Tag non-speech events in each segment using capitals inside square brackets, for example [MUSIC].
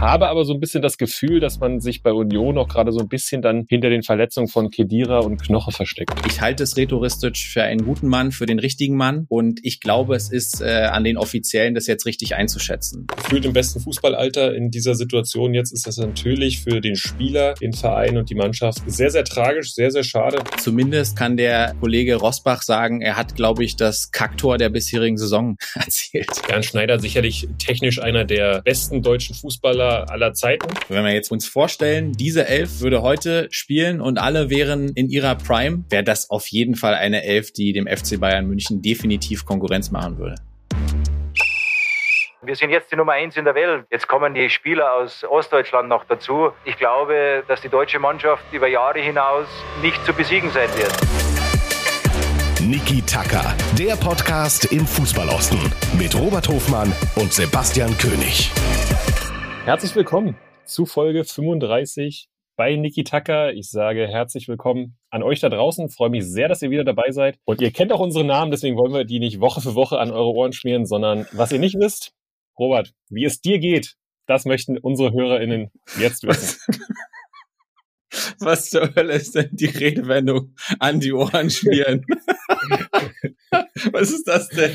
habe aber so ein bisschen das Gefühl, dass man sich bei Union auch gerade so ein bisschen dann hinter den Verletzungen von Kedira und Knoche versteckt. Ich halte es rhetoristisch für einen guten Mann, für den richtigen Mann und ich glaube, es ist äh, an den Offiziellen, das jetzt richtig einzuschätzen. Gefühlt im besten Fußballalter in dieser Situation jetzt ist das natürlich für den Spieler, den Verein und die Mannschaft sehr, sehr tragisch, sehr, sehr schade. Zumindest kann der Kollege Rosbach sagen, er hat, glaube ich, das Kacktor der bisherigen Saison [LAUGHS] erzielt. Bernd Schneider sicherlich technisch einer der besten deutschen Fußballer aller Zeiten. Wenn wir jetzt uns vorstellen, diese Elf würde heute spielen und alle wären in ihrer Prime, wäre das auf jeden Fall eine Elf, die dem FC Bayern München definitiv Konkurrenz machen würde. Wir sind jetzt die Nummer eins in der Welt. Jetzt kommen die Spieler aus Ostdeutschland noch dazu. Ich glaube, dass die deutsche Mannschaft über Jahre hinaus nicht zu besiegen sein wird. Niki Tacker, der Podcast im Fußballosten mit Robert Hofmann und Sebastian König. Herzlich willkommen zu Folge 35 bei Niki Tucker. Ich sage herzlich willkommen an euch da draußen. Freue mich sehr, dass ihr wieder dabei seid. Und ihr kennt auch unsere Namen, deswegen wollen wir die nicht Woche für Woche an eure Ohren schmieren, sondern was ihr nicht wisst, Robert, wie es dir geht, das möchten unsere HörerInnen jetzt wissen. [LAUGHS] Was zur Hölle ist denn die Redewendung an die Ohren schmieren? [LAUGHS] Was ist das denn?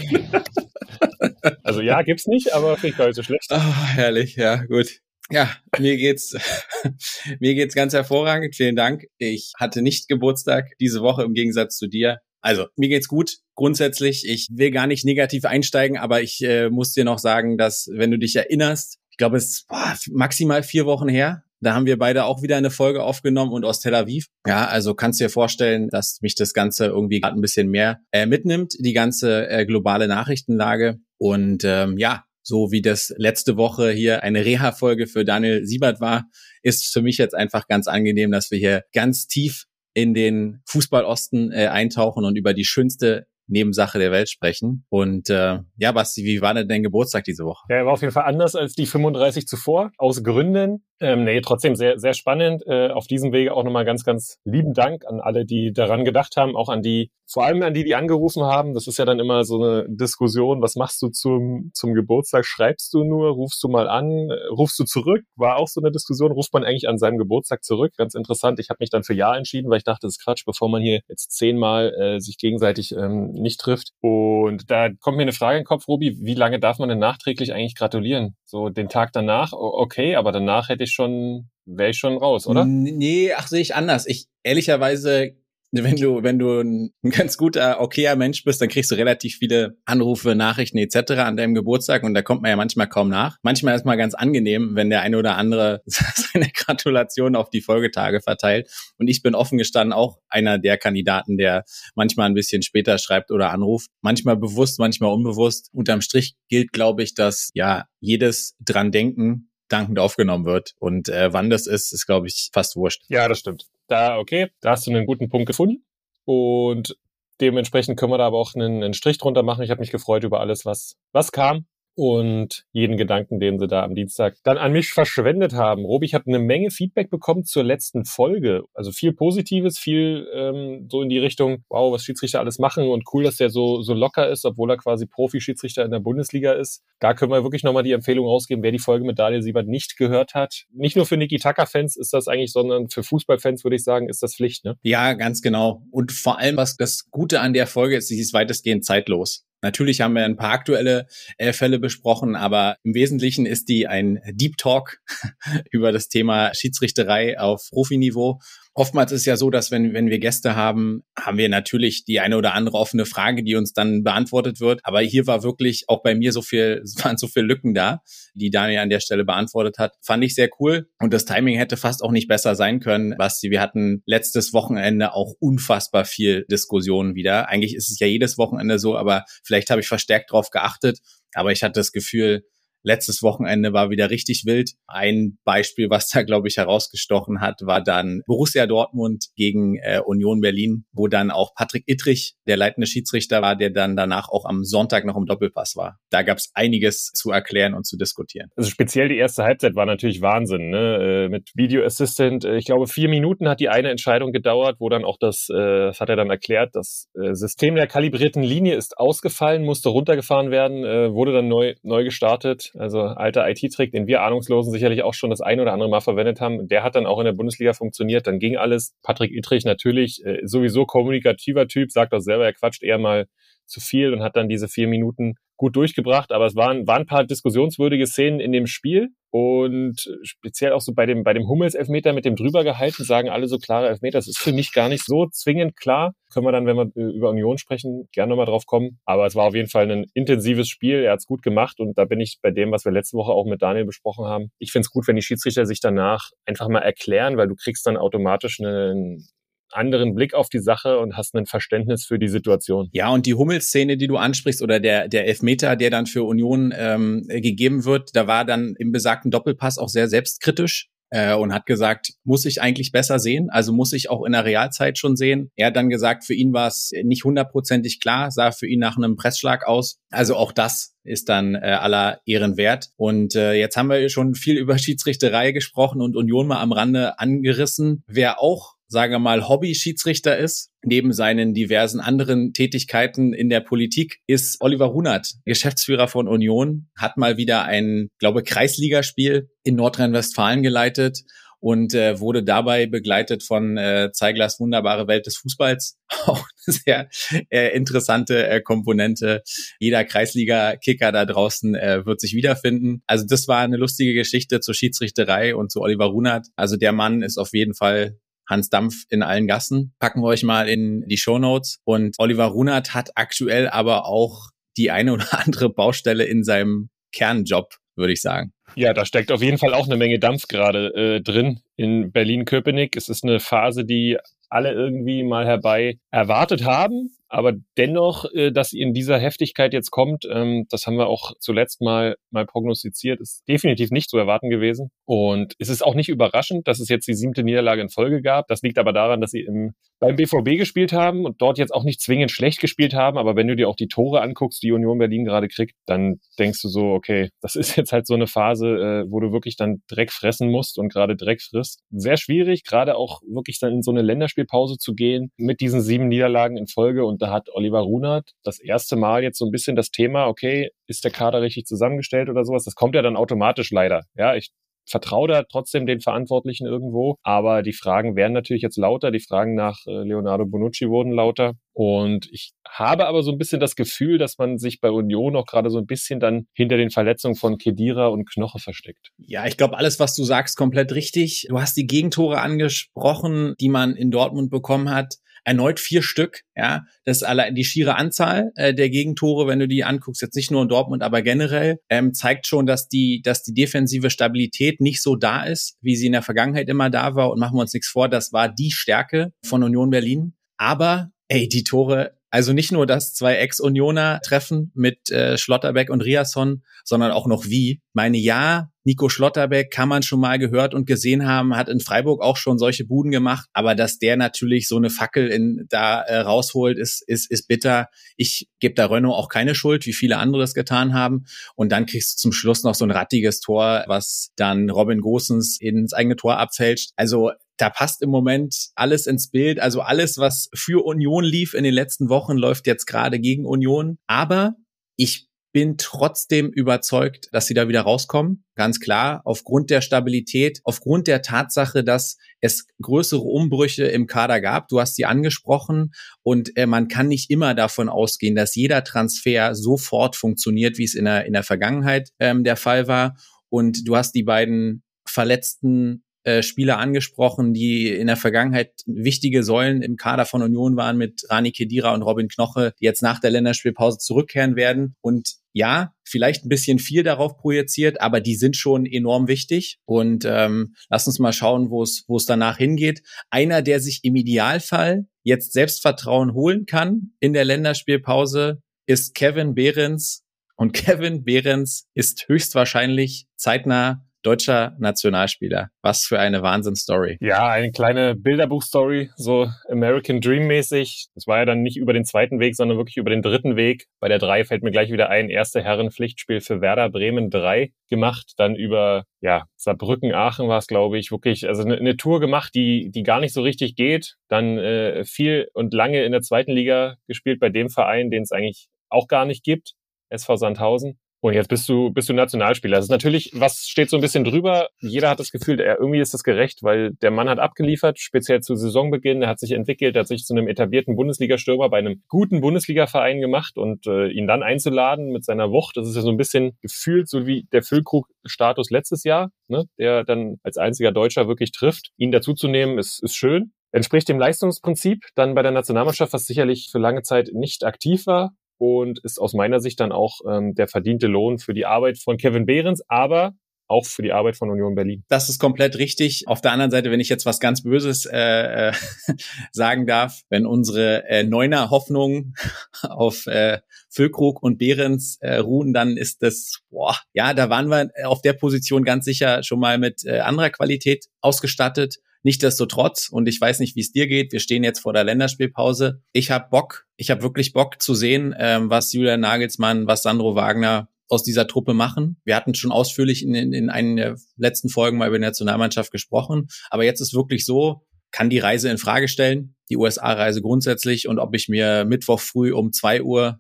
Also ja, gibt's nicht, aber finde ich gar nicht so schlecht. Oh, herrlich, ja, gut. Ja, mir geht's, [LAUGHS] mir geht's ganz hervorragend. Vielen Dank. Ich hatte nicht Geburtstag diese Woche im Gegensatz zu dir. Also, mir geht's gut. Grundsätzlich, ich will gar nicht negativ einsteigen, aber ich äh, muss dir noch sagen, dass, wenn du dich erinnerst, ich glaube, es boah, maximal vier Wochen her, da haben wir beide auch wieder eine Folge aufgenommen und aus Tel Aviv. Ja, also kannst dir vorstellen, dass mich das Ganze irgendwie gerade ein bisschen mehr äh, mitnimmt, die ganze äh, globale Nachrichtenlage. Und ähm, ja, so wie das letzte Woche hier eine Reha-Folge für Daniel Siebert war, ist für mich jetzt einfach ganz angenehm, dass wir hier ganz tief in den Fußballosten äh, eintauchen und über die schönste Nebensache der Welt sprechen. Und äh, ja, Basti, wie war denn dein Geburtstag diese Woche? Ja, er war auf jeden Fall anders als die 35 zuvor, aus Gründen. Ähm, nee, trotzdem sehr, sehr spannend. Äh, auf diesem Wege auch nochmal ganz, ganz lieben Dank an alle, die daran gedacht haben, auch an die, vor allem an die, die angerufen haben. Das ist ja dann immer so eine Diskussion. Was machst du zum, zum Geburtstag? Schreibst du nur? Rufst du mal an? Rufst du zurück? War auch so eine Diskussion. Ruft man eigentlich an seinem Geburtstag zurück? Ganz interessant. Ich habe mich dann für Ja entschieden, weil ich dachte, das ist Quatsch, bevor man hier jetzt zehnmal äh, sich gegenseitig ähm, nicht trifft. Und da kommt mir eine Frage in den Kopf, Robi, wie lange darf man denn nachträglich eigentlich gratulieren? So den Tag danach, okay, aber danach hätte ich schon, wäre ich schon raus, oder? Nee, ach, sehe ich anders. Ich ehrlicherweise wenn du, wenn du ein ganz guter, okayer Mensch bist, dann kriegst du relativ viele Anrufe, Nachrichten etc. an deinem Geburtstag und da kommt man ja manchmal kaum nach. Manchmal ist mal ganz angenehm, wenn der eine oder andere [LAUGHS] seine Gratulation auf die Folgetage verteilt. Und ich bin offen gestanden auch einer der Kandidaten, der manchmal ein bisschen später schreibt oder anruft. Manchmal bewusst, manchmal unbewusst. Unterm Strich gilt, glaube ich, dass ja jedes dran denken dankend aufgenommen wird. Und äh, wann das ist, ist, glaube ich, fast wurscht. Ja, das stimmt. Da, okay, da hast du einen guten Punkt gefunden. Und dementsprechend können wir da aber auch einen, einen Strich drunter machen. Ich habe mich gefreut über alles, was, was kam und jeden Gedanken, den sie da am Dienstag dann an mich verschwendet haben. Robi, ich habe eine Menge Feedback bekommen zur letzten Folge. Also viel Positives, viel ähm, so in die Richtung, wow, was Schiedsrichter alles machen und cool, dass der so, so locker ist, obwohl er quasi Profi-Schiedsrichter in der Bundesliga ist. Da können wir wirklich nochmal die Empfehlung rausgeben, wer die Folge mit Daniel Siebert nicht gehört hat. Nicht nur für Niki Tucker-Fans ist das eigentlich, sondern für Fußballfans würde ich sagen, ist das Pflicht. Ne? Ja, ganz genau. Und vor allem, was das Gute an der Folge ist, sie ist weitestgehend zeitlos. Natürlich haben wir ein paar aktuelle äh, Fälle besprochen, aber im Wesentlichen ist die ein Deep Talk [LAUGHS] über das Thema Schiedsrichterei auf Profiniveau Oftmals ist ja so, dass wenn, wenn wir Gäste haben, haben wir natürlich die eine oder andere offene Frage, die uns dann beantwortet wird. Aber hier war wirklich auch bei mir so viel, [LAUGHS] waren so viele Lücken da, die Daniel an der Stelle beantwortet hat. Fand ich sehr cool. Und das Timing hätte fast auch nicht besser sein können. Basti, wir hatten letztes Wochenende auch unfassbar viel Diskussionen wieder. Eigentlich ist es ja jedes Wochenende so, aber vielleicht habe ich verstärkt drauf geachtet. Aber ich hatte das Gefühl, Letztes Wochenende war wieder richtig wild. Ein Beispiel, was da, glaube ich, herausgestochen hat, war dann Borussia Dortmund gegen äh, Union Berlin, wo dann auch Patrick Ittrich, der leitende Schiedsrichter war, der dann danach auch am Sonntag noch im Doppelpass war. Da gab es einiges zu erklären und zu diskutieren. Also speziell die erste Halbzeit war natürlich Wahnsinn, ne? Äh, mit Video Assistant. Äh, ich glaube, vier Minuten hat die eine Entscheidung gedauert, wo dann auch das, äh, das hat er dann erklärt, das System der kalibrierten Linie ist ausgefallen, musste runtergefahren werden, wurde dann neu, neu gestartet also alter IT-Trick, den wir Ahnungslosen sicherlich auch schon das ein oder andere Mal verwendet haben. Der hat dann auch in der Bundesliga funktioniert. Dann ging alles. Patrick Ittrich natürlich äh, sowieso kommunikativer Typ, sagt auch selber, er quatscht eher mal zu viel und hat dann diese vier Minuten gut durchgebracht. Aber es waren, waren ein paar diskussionswürdige Szenen in dem Spiel. Und speziell auch so bei dem, bei dem Hummels-Elfmeter mit dem drüber gehalten, sagen alle so klare Elfmeter. Das ist für mich gar nicht so zwingend klar. Können wir dann, wenn wir äh, über Union sprechen, gerne nochmal drauf kommen. Aber es war auf jeden Fall ein intensives Spiel. Er hat es gut gemacht. Und da bin ich bei dem, was wir letzte Woche auch mit Daniel besprochen haben. Ich finde es gut, wenn die Schiedsrichter sich danach einfach mal erklären, weil du kriegst dann automatisch einen, anderen Blick auf die Sache und hast ein Verständnis für die Situation. Ja, und die Hummelszene, die du ansprichst, oder der, der Elfmeter, der dann für Union ähm, gegeben wird, da war dann im besagten Doppelpass auch sehr selbstkritisch äh, und hat gesagt, muss ich eigentlich besser sehen? Also muss ich auch in der Realzeit schon sehen? Er hat dann gesagt, für ihn war es nicht hundertprozentig klar, sah für ihn nach einem Pressschlag aus. Also auch das ist dann äh, aller Ehren wert. Und äh, jetzt haben wir schon viel über Schiedsrichterei gesprochen und Union mal am Rande angerissen. Wer auch sagen wir mal, Hobby-Schiedsrichter ist, neben seinen diversen anderen Tätigkeiten in der Politik, ist Oliver Runert, Geschäftsführer von Union, hat mal wieder ein, glaube Kreisligaspiel in Nordrhein-Westfalen geleitet und äh, wurde dabei begleitet von äh, Zeiglers wunderbare Welt des Fußballs. [LAUGHS] Auch eine sehr äh, interessante äh, Komponente. Jeder Kreisliga-Kicker da draußen äh, wird sich wiederfinden. Also das war eine lustige Geschichte zur Schiedsrichterei und zu Oliver Runert. Also der Mann ist auf jeden Fall Hans Dampf in allen Gassen. Packen wir euch mal in die Show Notes. Und Oliver Runert hat aktuell aber auch die eine oder [LAUGHS] andere Baustelle in seinem Kernjob, würde ich sagen. Ja, da steckt auf jeden Fall auch eine Menge Dampf gerade äh, drin in Berlin-Köpenick. Es ist eine Phase, die alle irgendwie mal herbei erwartet haben. Aber dennoch, äh, dass sie in dieser Heftigkeit jetzt kommt, ähm, das haben wir auch zuletzt mal, mal prognostiziert, ist definitiv nicht zu erwarten gewesen. Und es ist auch nicht überraschend, dass es jetzt die siebte Niederlage in Folge gab. Das liegt aber daran, dass sie im, beim BVB gespielt haben und dort jetzt auch nicht zwingend schlecht gespielt haben. Aber wenn du dir auch die Tore anguckst, die Union Berlin gerade kriegt, dann denkst du so, okay, das ist jetzt halt so eine Phase, äh, wo du wirklich dann Dreck fressen musst und gerade Dreck frisst. Sehr schwierig, gerade auch wirklich dann in so eine Länderspielpause zu gehen mit diesen sieben Niederlagen in Folge. Und da hat Oliver Runert das erste Mal jetzt so ein bisschen das Thema, okay, ist der Kader richtig zusammengestellt oder sowas? Das kommt ja dann automatisch leider. Ja, ich vertraue da trotzdem den Verantwortlichen irgendwo. Aber die Fragen werden natürlich jetzt lauter. Die Fragen nach äh, Leonardo Bonucci wurden lauter. Und ich habe aber so ein bisschen das Gefühl, dass man sich bei Union auch gerade so ein bisschen dann hinter den Verletzungen von Kedira und Knoche versteckt. Ja, ich glaube, alles, was du sagst, komplett richtig. Du hast die Gegentore angesprochen, die man in Dortmund bekommen hat erneut vier Stück. Ja, das ist allein die schiere Anzahl äh, der Gegentore, wenn du die anguckst, jetzt nicht nur in Dortmund, aber generell, ähm, zeigt schon, dass die, dass die defensive Stabilität nicht so da ist, wie sie in der Vergangenheit immer da war. Und machen wir uns nichts vor, das war die Stärke von Union Berlin. Aber ey, die Tore also nicht nur, dass zwei Ex-Unioner treffen mit äh, Schlotterbeck und Riasson, sondern auch noch wie. Meine ja, Nico Schlotterbeck kann man schon mal gehört und gesehen haben, hat in Freiburg auch schon solche Buden gemacht, aber dass der natürlich so eine Fackel in, da äh, rausholt, ist, ist, ist bitter. Ich gebe da Renault auch keine Schuld, wie viele andere es getan haben. Und dann kriegst du zum Schluss noch so ein rattiges Tor, was dann Robin Gosens ins eigene Tor abfälscht. Also da passt im Moment alles ins Bild. Also alles, was für Union lief in den letzten Wochen, läuft jetzt gerade gegen Union. Aber ich bin trotzdem überzeugt, dass sie da wieder rauskommen. Ganz klar, aufgrund der Stabilität, aufgrund der Tatsache, dass es größere Umbrüche im Kader gab. Du hast sie angesprochen und äh, man kann nicht immer davon ausgehen, dass jeder Transfer sofort funktioniert, wie es in der, in der Vergangenheit ähm, der Fall war. Und du hast die beiden verletzten äh, Spieler angesprochen, die in der Vergangenheit wichtige Säulen im Kader von Union waren mit Rani Kedira und Robin Knoche, die jetzt nach der Länderspielpause zurückkehren werden. Und ja, vielleicht ein bisschen viel darauf projiziert, aber die sind schon enorm wichtig. Und ähm, lass uns mal schauen, wo es wo es danach hingeht. Einer, der sich im Idealfall jetzt Selbstvertrauen holen kann in der Länderspielpause, ist Kevin Behrens. Und Kevin Behrens ist höchstwahrscheinlich zeitnah deutscher Nationalspieler. Was für eine Wahnsinnsstory. Ja, eine kleine Bilderbuchstory, so American Dream mäßig. Das war ja dann nicht über den zweiten Weg, sondern wirklich über den dritten Weg. Bei der drei fällt mir gleich wieder ein, erste Herrenpflichtspiel für Werder Bremen 3 gemacht, dann über ja, Saarbrücken, Aachen war es, glaube ich, wirklich, also eine, eine, Tour gemacht, die, die gar nicht so richtig geht. Dann äh, viel und lange in der zweiten Liga gespielt bei dem Verein, den es eigentlich auch gar nicht gibt, SV Sandhausen. Und jetzt bist du, bist du Nationalspieler. Das ist natürlich, was steht so ein bisschen drüber? Jeder hat das Gefühl, er, irgendwie ist das gerecht, weil der Mann hat abgeliefert, speziell zu Saisonbeginn. Er hat sich entwickelt, er hat sich zu einem etablierten Bundesliga-Stürmer bei einem guten Bundesliga-Verein gemacht und äh, ihn dann einzuladen mit seiner Wucht, das ist ja so ein bisschen gefühlt, so wie der Füllkrug-Status letztes Jahr, ne, der dann als einziger Deutscher wirklich trifft. Ihn dazuzunehmen, ist, ist schön entspricht dem Leistungsprinzip dann bei der Nationalmannschaft, was sicherlich für lange Zeit nicht aktiv war und ist aus meiner Sicht dann auch ähm, der verdiente Lohn für die Arbeit von Kevin Behrens, aber auch für die Arbeit von Union Berlin. Das ist komplett richtig. Auf der anderen Seite, wenn ich jetzt was ganz Böses äh, äh, [LAUGHS] sagen darf, wenn unsere äh, Neuner Hoffnungen [LAUGHS] auf äh, Füllkrug und Behrens äh, ruhen, dann ist das, boah, ja, da waren wir auf der Position ganz sicher schon mal mit äh, anderer Qualität ausgestattet. Nichtsdestotrotz, und ich weiß nicht, wie es dir geht, wir stehen jetzt vor der Länderspielpause. Ich habe Bock, ich habe wirklich Bock zu sehen, ähm, was Julian Nagelsmann, was Sandro Wagner aus dieser Truppe machen. Wir hatten schon ausführlich in, in, in einen der letzten Folgen mal über die Nationalmannschaft gesprochen. Aber jetzt ist wirklich so, kann die Reise in Frage stellen, die USA-Reise grundsätzlich und ob ich mir Mittwoch früh um zwei Uhr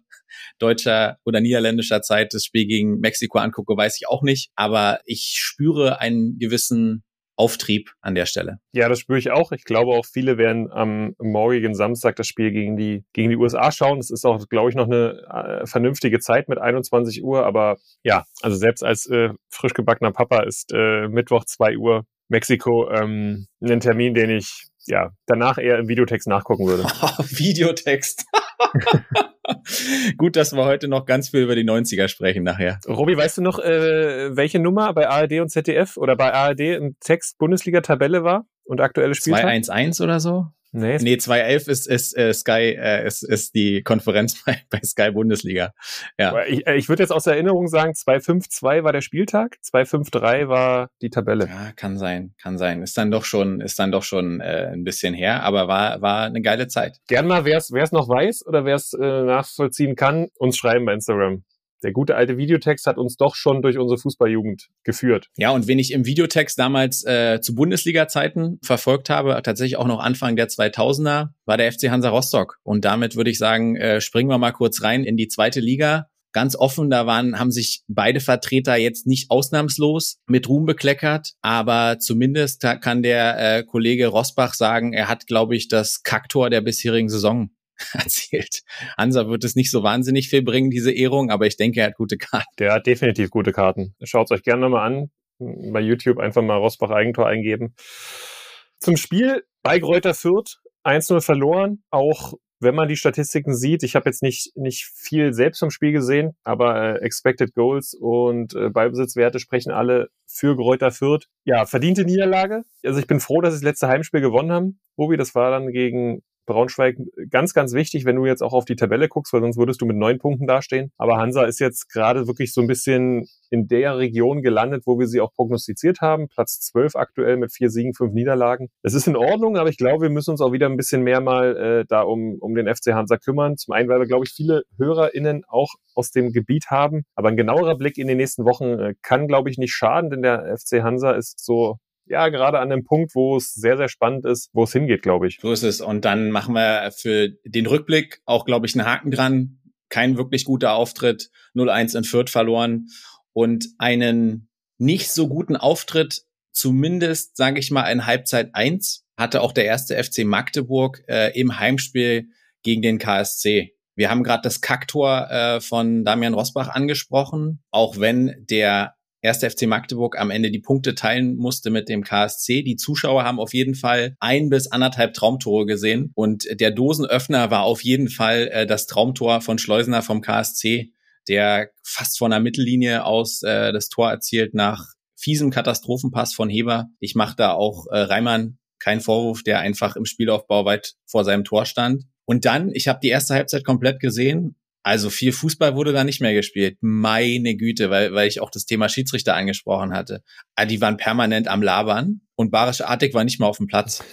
deutscher oder niederländischer Zeit das Spiel gegen Mexiko angucke, weiß ich auch nicht. Aber ich spüre einen gewissen Auftrieb an der Stelle. Ja, das spüre ich auch. Ich glaube auch viele werden am morgigen Samstag das Spiel gegen die, gegen die USA schauen. Das ist auch, glaube ich, noch eine äh, vernünftige Zeit mit 21 Uhr. Aber ja, also selbst als äh, frisch gebackener Papa ist äh, Mittwoch 2 Uhr Mexiko ähm, ein Termin, den ich ja danach eher im Videotext nachgucken würde. [LAUGHS] Videotext. [LAUGHS] [LAUGHS] Gut, dass wir heute noch ganz viel über die 90er sprechen nachher. Robi, weißt du noch, äh, welche Nummer bei ARD und ZDF oder bei ARD im Text Bundesliga-Tabelle war und aktuelle Spieltag? 211 oder so? Nee, nee 211 ist, ist äh, Sky, äh, ist, ist die Konferenz [LAUGHS] bei, bei Sky Bundesliga. Ja. Ich, äh, ich würde jetzt aus Erinnerung sagen, 252 war der Spieltag, 253 war die Tabelle. Ja, kann sein, kann sein. Ist dann doch schon, ist dann doch schon äh, ein bisschen her, aber war, war eine geile Zeit. Gern mal, wer es noch weiß oder wer es äh, nachvollziehen kann, uns schreiben bei Instagram der gute alte Videotext hat uns doch schon durch unsere Fußballjugend geführt. Ja, und wen ich im Videotext damals äh, zu Bundesliga-Zeiten verfolgt habe, tatsächlich auch noch Anfang der 2000er, war der FC Hansa Rostock. Und damit würde ich sagen, äh, springen wir mal kurz rein in die zweite Liga ganz offen, da waren, haben sich beide Vertreter jetzt nicht ausnahmslos mit Ruhm bekleckert, aber zumindest kann der äh, Kollege Rosbach sagen, er hat, glaube ich, das Kaktor der bisherigen Saison [LAUGHS] erzählt. Hansa wird es nicht so wahnsinnig viel bringen, diese Ehrung, aber ich denke, er hat gute Karten. Der hat definitiv gute Karten. Schaut euch gerne nochmal an. Bei YouTube einfach mal Rosbach Eigentor eingeben. Zum Spiel bei Gräuter Fürth 1-0 verloren. Auch wenn man die Statistiken sieht, ich habe jetzt nicht, nicht viel selbst vom Spiel gesehen, aber äh, Expected Goals und äh, Ballbesitzwerte sprechen alle für Gräuter Fürth. Ja, verdiente Niederlage. Also ich bin froh, dass sie das letzte Heimspiel gewonnen haben. Robi, das war dann gegen Braunschweig ganz, ganz wichtig, wenn du jetzt auch auf die Tabelle guckst, weil sonst würdest du mit neun Punkten dastehen. Aber Hansa ist jetzt gerade wirklich so ein bisschen in der Region gelandet, wo wir sie auch prognostiziert haben. Platz zwölf aktuell mit vier Siegen, fünf Niederlagen. Es ist in Ordnung, aber ich glaube, wir müssen uns auch wieder ein bisschen mehr mal äh, da um, um den FC Hansa kümmern. Zum einen, weil wir, glaube ich, viele HörerInnen auch aus dem Gebiet haben. Aber ein genauerer Blick in den nächsten Wochen äh, kann, glaube ich, nicht schaden, denn der FC Hansa ist so ja, gerade an dem Punkt, wo es sehr, sehr spannend ist, wo es hingeht, glaube ich. So ist es. Und dann machen wir für den Rückblick auch, glaube ich, einen Haken dran. Kein wirklich guter Auftritt, 0-1 in Fürth verloren und einen nicht so guten Auftritt, zumindest, sage ich mal, in Halbzeit 1, hatte auch der erste FC Magdeburg äh, im Heimspiel gegen den KSC. Wir haben gerade das Kacktor äh, von Damian Rosbach angesprochen, auch wenn der erste FC Magdeburg am Ende die Punkte teilen musste mit dem KSC. Die Zuschauer haben auf jeden Fall ein bis anderthalb Traumtore gesehen und der Dosenöffner war auf jeden Fall äh, das Traumtor von Schleusener vom KSC, der fast von der Mittellinie aus äh, das Tor erzielt nach fiesem Katastrophenpass von Heber. Ich mache da auch äh, Reimann keinen Vorwurf, der einfach im Spielaufbau weit vor seinem Tor stand. Und dann, ich habe die erste Halbzeit komplett gesehen also viel Fußball wurde da nicht mehr gespielt. Meine Güte, weil, weil ich auch das Thema Schiedsrichter angesprochen hatte. Ah, die waren permanent am Labern und Barisch Artig war nicht mal auf dem Platz.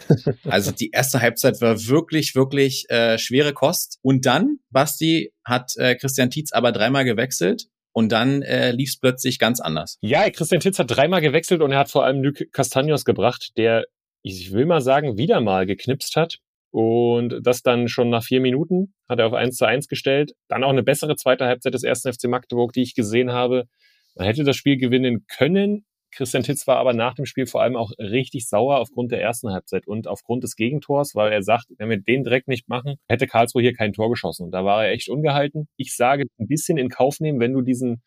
Also die erste Halbzeit war wirklich, wirklich äh, schwere Kost. Und dann, Basti, hat äh, Christian Tietz aber dreimal gewechselt und dann äh, lief es plötzlich ganz anders. Ja, Christian Tietz hat dreimal gewechselt und er hat vor allem Luc Castagnos gebracht, der, ich will mal sagen, wieder mal geknipst hat. Und das dann schon nach vier Minuten hat er auf 1 zu 1 gestellt. Dann auch eine bessere zweite Halbzeit des ersten FC Magdeburg, die ich gesehen habe. Man hätte das Spiel gewinnen können. Christian Titz war aber nach dem Spiel vor allem auch richtig sauer aufgrund der ersten Halbzeit und aufgrund des Gegentors, weil er sagt, wenn wir den direkt nicht machen, hätte Karlsruhe hier kein Tor geschossen. Und da war er echt ungehalten. Ich sage, ein bisschen in Kauf nehmen, wenn du diesen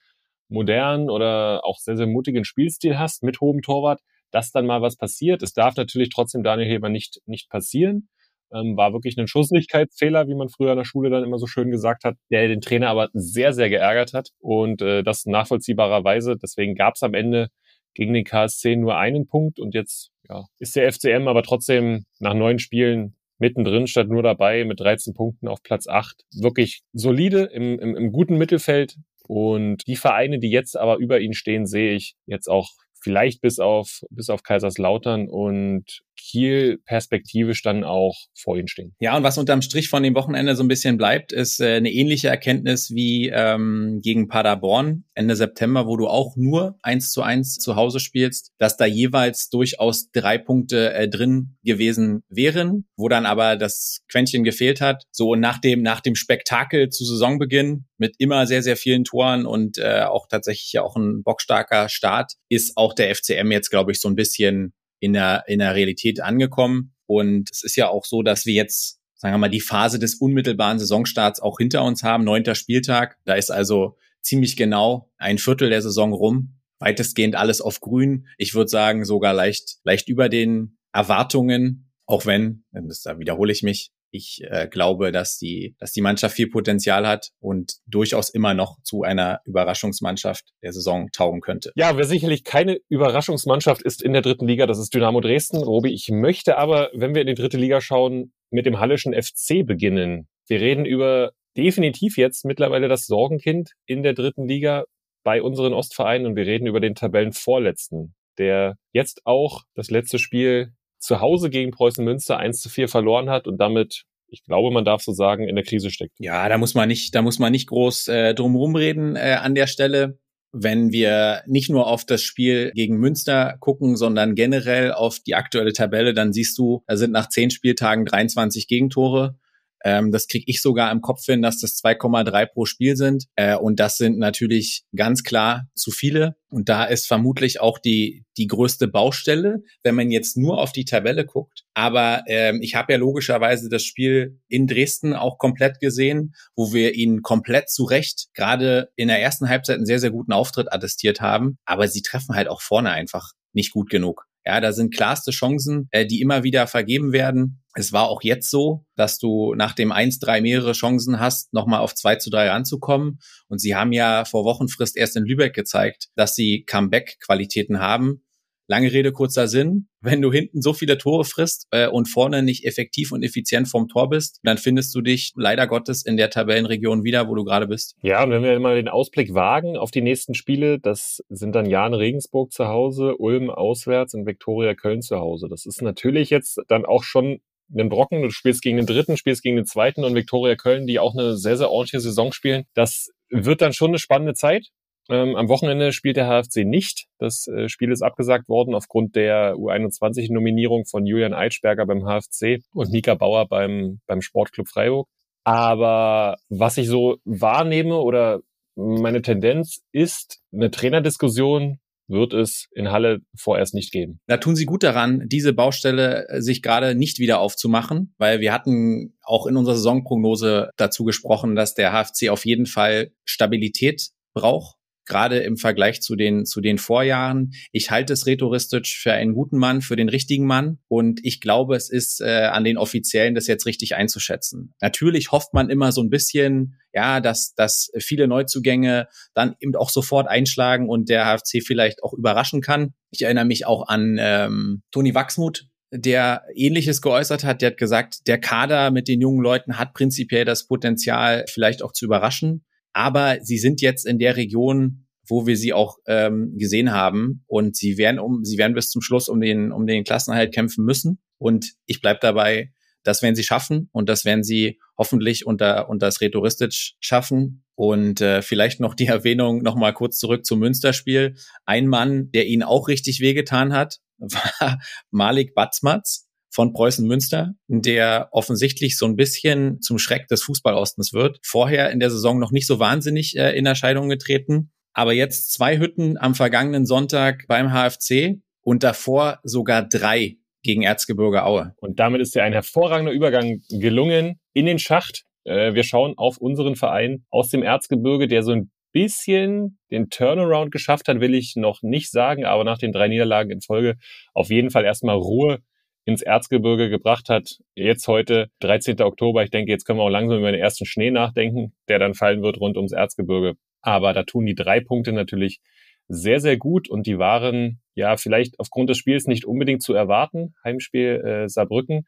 modernen oder auch sehr, sehr mutigen Spielstil hast mit hohem Torwart, dass dann mal was passiert. Es darf natürlich trotzdem Daniel Heber nicht, nicht passieren. Ähm, war wirklich ein Schusslichkeitsfehler, wie man früher in der Schule dann immer so schön gesagt hat, der den Trainer aber sehr, sehr geärgert hat und äh, das nachvollziehbarerweise. Deswegen gab es am Ende gegen den KSC nur einen Punkt und jetzt ja, ist der FCM aber trotzdem nach neun Spielen mittendrin statt nur dabei mit 13 Punkten auf Platz 8. Wirklich solide im, im, im guten Mittelfeld. Und die Vereine, die jetzt aber über ihn stehen, sehe ich jetzt auch vielleicht bis auf, bis auf Kaiserslautern und Kiel perspektivisch dann auch vor ihnen stehen. Ja, und was unterm Strich von dem Wochenende so ein bisschen bleibt, ist äh, eine ähnliche Erkenntnis wie ähm, gegen Paderborn Ende September, wo du auch nur eins zu eins zu Hause spielst, dass da jeweils durchaus drei Punkte äh, drin gewesen wären, wo dann aber das Quäntchen gefehlt hat. So nach dem, nach dem Spektakel zu Saisonbeginn mit immer sehr, sehr vielen Toren und äh, auch tatsächlich ja auch ein bockstarker Start, ist auch der FCM jetzt, glaube ich, so ein bisschen in der, in der Realität angekommen. Und es ist ja auch so, dass wir jetzt, sagen wir mal, die Phase des unmittelbaren Saisonstarts auch hinter uns haben. Neunter Spieltag. Da ist also ziemlich genau ein Viertel der Saison rum. Weitestgehend alles auf grün. Ich würde sagen, sogar leicht, leicht über den Erwartungen. Auch wenn, da wiederhole ich mich, ich äh, glaube, dass die, dass die Mannschaft viel Potenzial hat und durchaus immer noch zu einer Überraschungsmannschaft der Saison taugen könnte. Ja, wer sicherlich keine Überraschungsmannschaft ist in der dritten Liga, das ist Dynamo Dresden. Robi, ich möchte aber, wenn wir in die dritte Liga schauen, mit dem Hallischen FC beginnen. Wir reden über definitiv jetzt mittlerweile das Sorgenkind in der dritten Liga bei unseren Ostvereinen und wir reden über den Tabellenvorletzten, der jetzt auch das letzte Spiel zu Hause gegen Preußen Münster 1 zu 4 verloren hat und damit ich glaube, man darf so sagen, in der Krise steckt. Ja, da muss man nicht, da muss man nicht groß äh, drumherum reden äh, an der Stelle. Wenn wir nicht nur auf das Spiel gegen Münster gucken, sondern generell auf die aktuelle Tabelle, dann siehst du, da sind nach zehn Spieltagen 23 Gegentore. Ähm, das kriege ich sogar im Kopf hin, dass das 2,3 pro Spiel sind. Äh, und das sind natürlich ganz klar zu viele. Und da ist vermutlich auch die, die größte Baustelle, wenn man jetzt nur auf die Tabelle guckt. Aber ähm, ich habe ja logischerweise das Spiel in Dresden auch komplett gesehen, wo wir ihn komplett zu Recht gerade in der ersten Halbzeit einen sehr, sehr guten Auftritt attestiert haben. Aber sie treffen halt auch vorne einfach nicht gut genug. Ja, da sind klarste Chancen, äh, die immer wieder vergeben werden. Es war auch jetzt so, dass du nach dem 1-3 mehrere Chancen hast, nochmal auf 2 zu 3 ranzukommen. Und sie haben ja vor Wochenfrist erst in Lübeck gezeigt, dass sie Comeback-Qualitäten haben. Lange Rede, kurzer Sinn. Wenn du hinten so viele Tore frisst äh, und vorne nicht effektiv und effizient vom Tor bist, dann findest du dich leider Gottes in der Tabellenregion wieder, wo du gerade bist. Ja, und wenn wir mal den Ausblick wagen auf die nächsten Spiele, das sind dann Jan Regensburg zu Hause, Ulm auswärts und Viktoria Köln zu Hause. Das ist natürlich jetzt dann auch schon einen Brocken, du spielst gegen den dritten, spielst gegen den zweiten und Viktoria Köln, die auch eine sehr, sehr ordentliche Saison spielen. Das wird dann schon eine spannende Zeit. Ähm, am Wochenende spielt der HFC nicht. Das äh, Spiel ist abgesagt worden aufgrund der U21-Nominierung von Julian Eitschberger beim HFC und Mika Bauer beim, beim Sportclub Freiburg. Aber was ich so wahrnehme oder meine Tendenz ist, eine Trainerdiskussion wird es in Halle vorerst nicht geben. Da tun Sie gut daran, diese Baustelle äh, sich gerade nicht wieder aufzumachen, weil wir hatten auch in unserer Saisonprognose dazu gesprochen, dass der HFC auf jeden Fall Stabilität braucht gerade im Vergleich zu den, zu den Vorjahren. Ich halte es rhetoristisch für einen guten Mann, für den richtigen Mann. Und ich glaube, es ist äh, an den Offiziellen, das jetzt richtig einzuschätzen. Natürlich hofft man immer so ein bisschen, ja, dass, dass viele Neuzugänge dann eben auch sofort einschlagen und der HFC vielleicht auch überraschen kann. Ich erinnere mich auch an ähm, Toni Wachsmuth, der Ähnliches geäußert hat. Der hat gesagt, der Kader mit den jungen Leuten hat prinzipiell das Potenzial, vielleicht auch zu überraschen. Aber sie sind jetzt in der Region, wo wir sie auch ähm, gesehen haben. Und sie werden um, sie werden bis zum Schluss um den, um den Klassenerhalt kämpfen müssen. Und ich bleib dabei, das werden sie schaffen und das werden sie hoffentlich unter, unter das Rhetoristisch schaffen. Und äh, vielleicht noch die [LAUGHS] Erwähnung nochmal kurz zurück zum Münsterspiel. Ein Mann, der ihnen auch richtig wehgetan hat, [LAUGHS] war Malik Batzmatz von Preußen Münster, der offensichtlich so ein bisschen zum Schreck des Fußballostens wird. Vorher in der Saison noch nicht so wahnsinnig äh, in Erscheinung getreten. Aber jetzt zwei Hütten am vergangenen Sonntag beim HFC und davor sogar drei gegen Erzgebirge Aue. Und damit ist ja ein hervorragender Übergang gelungen in den Schacht. Äh, wir schauen auf unseren Verein aus dem Erzgebirge, der so ein bisschen den Turnaround geschafft hat, will ich noch nicht sagen, aber nach den drei Niederlagen in Folge auf jeden Fall erstmal Ruhe ins Erzgebirge gebracht hat. Jetzt heute, 13. Oktober, ich denke, jetzt können wir auch langsam über den ersten Schnee nachdenken, der dann fallen wird rund ums Erzgebirge. Aber da tun die drei Punkte natürlich sehr, sehr gut und die waren ja vielleicht aufgrund des Spiels nicht unbedingt zu erwarten. Heimspiel äh, Saarbrücken.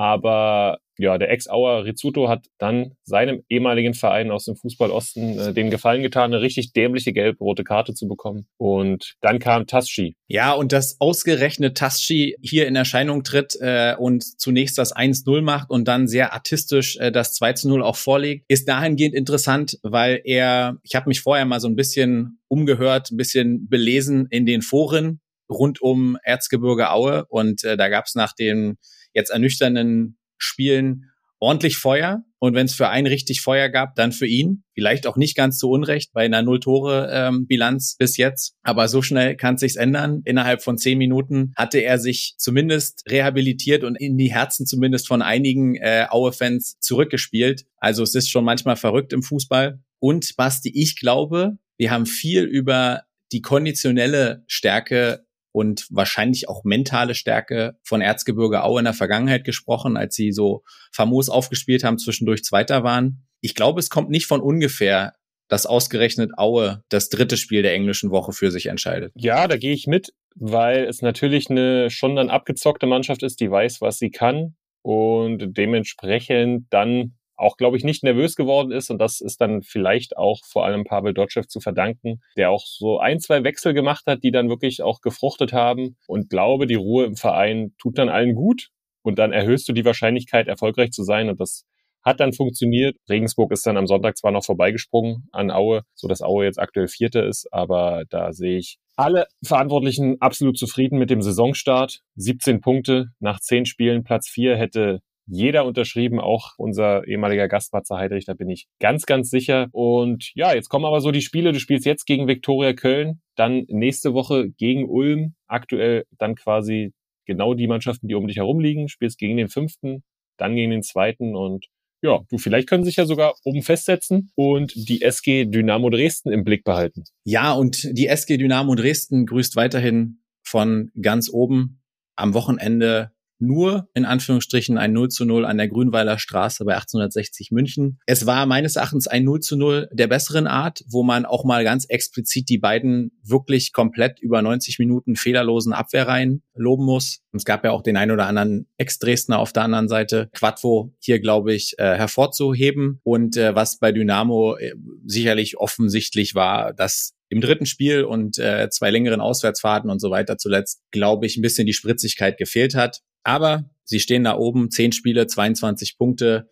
Aber ja, der Ex-Auer Rizzuto hat dann seinem ehemaligen Verein aus dem Fußball Osten äh, den Gefallen getan, eine richtig dämliche gelb-rote Karte zu bekommen. Und dann kam Taschi. Ja, und dass ausgerechnet Taschi hier in Erscheinung tritt äh, und zunächst das 1-0 macht und dann sehr artistisch äh, das 2-0 auch vorlegt, ist dahingehend interessant, weil er, ich habe mich vorher mal so ein bisschen umgehört, ein bisschen belesen in den Foren rund um Erzgebirge Aue und äh, da gab es nach den jetzt ernüchternden Spielen ordentlich Feuer. Und wenn es für einen richtig Feuer gab, dann für ihn. Vielleicht auch nicht ganz zu Unrecht bei einer Null-Tore-Bilanz ähm, bis jetzt. Aber so schnell kann es sich ändern. Innerhalb von zehn Minuten hatte er sich zumindest rehabilitiert und in die Herzen zumindest von einigen äh, Aue-Fans zurückgespielt. Also es ist schon manchmal verrückt im Fußball. Und Basti, ich glaube, wir haben viel über die konditionelle Stärke und wahrscheinlich auch mentale Stärke von Erzgebirge Aue in der Vergangenheit gesprochen, als sie so famos aufgespielt haben, zwischendurch Zweiter waren. Ich glaube, es kommt nicht von ungefähr, dass ausgerechnet Aue das dritte Spiel der englischen Woche für sich entscheidet. Ja, da gehe ich mit, weil es natürlich eine schon dann abgezockte Mannschaft ist, die weiß, was sie kann und dementsprechend dann auch, glaube ich, nicht nervös geworden ist. Und das ist dann vielleicht auch vor allem Pavel Dotschew zu verdanken, der auch so ein, zwei Wechsel gemacht hat, die dann wirklich auch gefruchtet haben. Und glaube, die Ruhe im Verein tut dann allen gut. Und dann erhöhst du die Wahrscheinlichkeit, erfolgreich zu sein. Und das hat dann funktioniert. Regensburg ist dann am Sonntag zwar noch vorbeigesprungen an Aue, so dass Aue jetzt aktuell Vierte ist, aber da sehe ich alle Verantwortlichen absolut zufrieden mit dem Saisonstart. 17 Punkte nach 10 Spielen, Platz 4 hätte jeder unterschrieben, auch unser ehemaliger Gast Matze Heidrich, da bin ich ganz, ganz sicher. Und ja, jetzt kommen aber so die Spiele. Du spielst jetzt gegen Viktoria Köln, dann nächste Woche gegen Ulm, aktuell dann quasi genau die Mannschaften, die um dich herum liegen, spielst gegen den fünften, dann gegen den zweiten und ja, du, vielleicht können sich ja sogar oben festsetzen und die SG Dynamo Dresden im Blick behalten. Ja, und die SG Dynamo Dresden grüßt weiterhin von ganz oben am Wochenende nur in Anführungsstrichen ein 0 zu 0 an der Grünweiler Straße bei 1860 München. Es war meines Erachtens ein 0 zu 0 der besseren Art, wo man auch mal ganz explizit die beiden wirklich komplett über 90 Minuten fehlerlosen Abwehrreihen loben muss. Es gab ja auch den ein oder anderen Ex-Dresdner auf der anderen Seite. Quadvo hier, glaube ich, äh, hervorzuheben. Und äh, was bei Dynamo äh, sicherlich offensichtlich war, dass im dritten Spiel und äh, zwei längeren Auswärtsfahrten und so weiter zuletzt, glaube ich, ein bisschen die Spritzigkeit gefehlt hat. Aber sie stehen da oben, zehn Spiele, 22 Punkte,